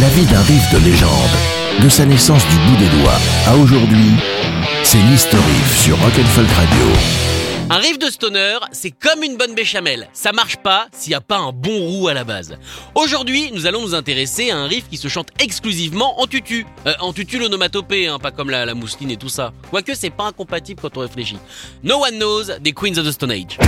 La vie d'un riff de légende, de sa naissance du bout des doigts à aujourd'hui, c'est l'History sur Rock'n'Folk Radio. Un riff de stoner, c'est comme une bonne béchamel. Ça marche pas s'il n'y a pas un bon roux à la base. Aujourd'hui, nous allons nous intéresser à un riff qui se chante exclusivement en tutu. Euh, en tutu l'onomatopée, hein, pas comme la, la mousseline et tout ça. Quoique c'est pas incompatible quand on réfléchit. No One Knows des Queens of the Stone Age.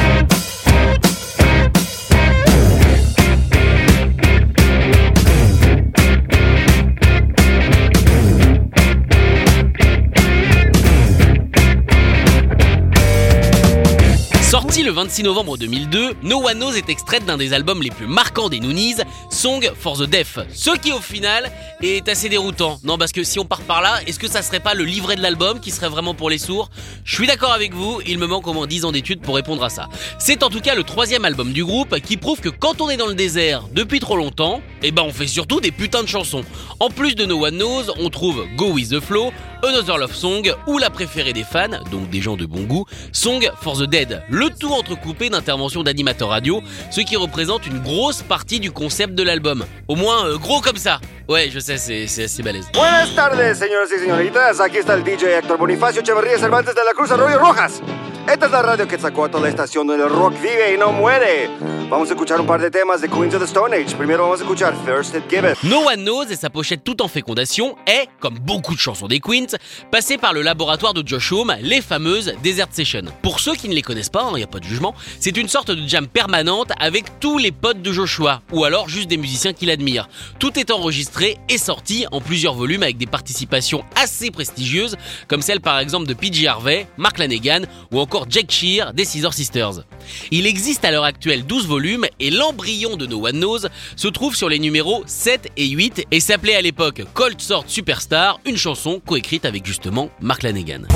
Sorti le 26 novembre 2002, No One Knows est extraite d'un des albums les plus marquants des Noonies, Song for the Deaf. Ce qui au final est assez déroutant. Non, parce que si on part par là, est-ce que ça serait pas le livret de l'album qui serait vraiment pour les sourds? Je suis d'accord avec vous, il me manque au moins 10 ans d'études pour répondre à ça. C'est en tout cas le troisième album du groupe qui prouve que quand on est dans le désert depuis trop longtemps, eh ben on fait surtout des putains de chansons. En plus de No One Knows, on trouve Go With The Flow, Another Love Song ou la préférée des fans, donc des gens de bon goût, Song for the Dead. Le tout entrecoupé d'interventions d'animateurs radio, ce qui représente une grosse partie du concept de l'album. Au moins euh, gros comme ça. Ouais, je sais, c'est assez balèze. Buenas tardes, señores y señoritas. Aquí está el DJ Héctor Bonifacio Echeverría Cervantes de la Cruz Arroyo Rojas. Esta es la radio Quetzalcoatl, la estación donde el rock vive y no muere. Vamos a escuchar un par de temas de Queens of the Stone Age. Primero vamos a escuchar First It Give. No One Knows et sa pochette tout en fécondation est, comme beaucoup de chansons des Queens, passée par le laboratoire de Josh Homme, les fameuses Desert Sessions. Pour ceux qui ne les connaissent pas, il n'y a pas de jugement, c'est une sorte de jam permanente avec tous les potes de Joshua, ou alors juste des musiciens qu'il admire. Tout est enregistré et sorti en plusieurs volumes avec des participations assez prestigieuses, comme celle par exemple de PJ Harvey, Mark Lanegan ou encore Jack Shear des Scissor Sisters. Il existe à l'heure actuelle 12 volumes et l'embryon de No One Knows se trouve sur les numéros 7 et 8 et s'appelait à l'époque Cold Sword Superstar, une chanson coécrite avec justement Mark Lanegan.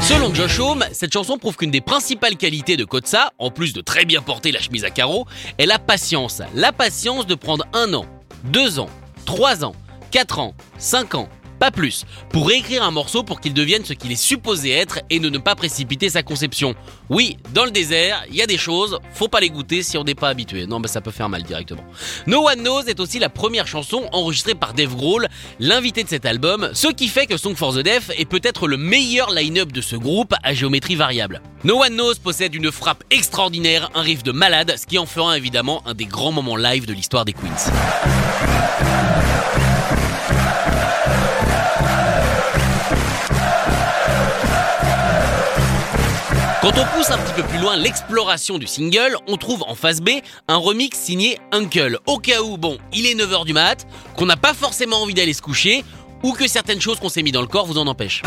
Selon Josh Homme, cette chanson prouve qu'une des principales qualités de Kotsa, en plus de très bien porter la chemise à carreaux, est la patience. La patience de prendre un an, deux ans, trois ans, quatre ans, cinq ans, pas plus, pour réécrire un morceau pour qu'il devienne ce qu'il est supposé être et ne pas précipiter sa conception. Oui, dans le désert, il y a des choses, faut pas les goûter si on n'est pas habitué. Non, bah ça peut faire mal directement. No One Knows est aussi la première chanson enregistrée par Dave Grohl, l'invité de cet album, ce qui fait que Song for the Deaf est peut-être le meilleur line-up de ce groupe à géométrie variable. No One Knows possède une frappe extraordinaire, un riff de malade, ce qui en fera évidemment un des grands moments live de l'histoire des Queens. Quand on pousse un petit peu plus loin l'exploration du single, on trouve en face B un remix signé Uncle. Au cas où, bon, il est 9h du mat, qu'on n'a pas forcément envie d'aller se coucher, ou que certaines choses qu'on s'est mis dans le corps vous en empêchent.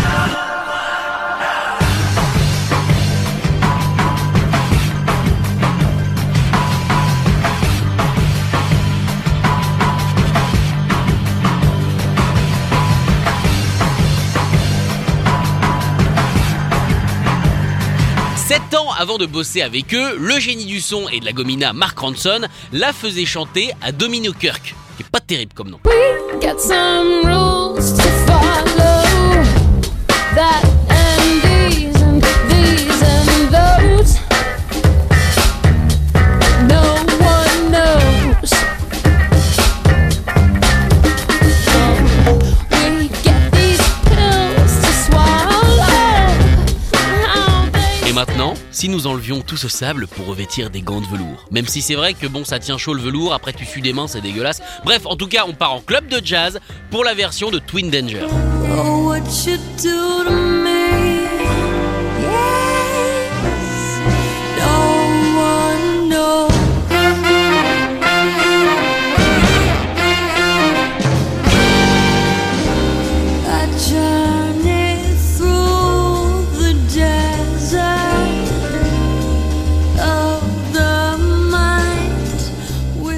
Sept ans avant de bosser avec eux, le génie du son et de la gomina Mark Ronson la faisait chanter à Domino Kirk, qui pas terrible comme nom. Ce sable pour revêtir des gants de velours. Même si c'est vrai que bon, ça tient chaud le velours, après tu sues des mains, c'est dégueulasse. Bref, en tout cas, on part en club de jazz pour la version de Twin Danger.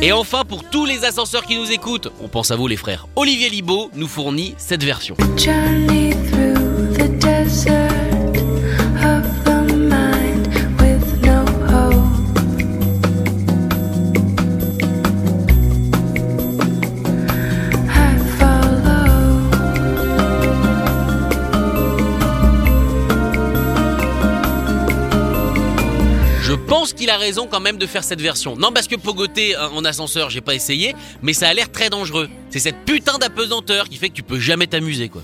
Et enfin, pour tous les ascenseurs qui nous écoutent, on pense à vous les frères. Olivier Libaud nous fournit cette version. Qu'il a raison quand même de faire cette version. Non, parce que pogoter hein, en ascenseur, j'ai pas essayé, mais ça a l'air très dangereux. C'est cette putain d'apesanteur qui fait que tu peux jamais t'amuser, quoi.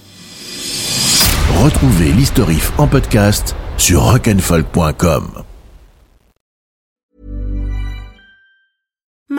Retrouvez l'historif en podcast sur rock'n'folk.com.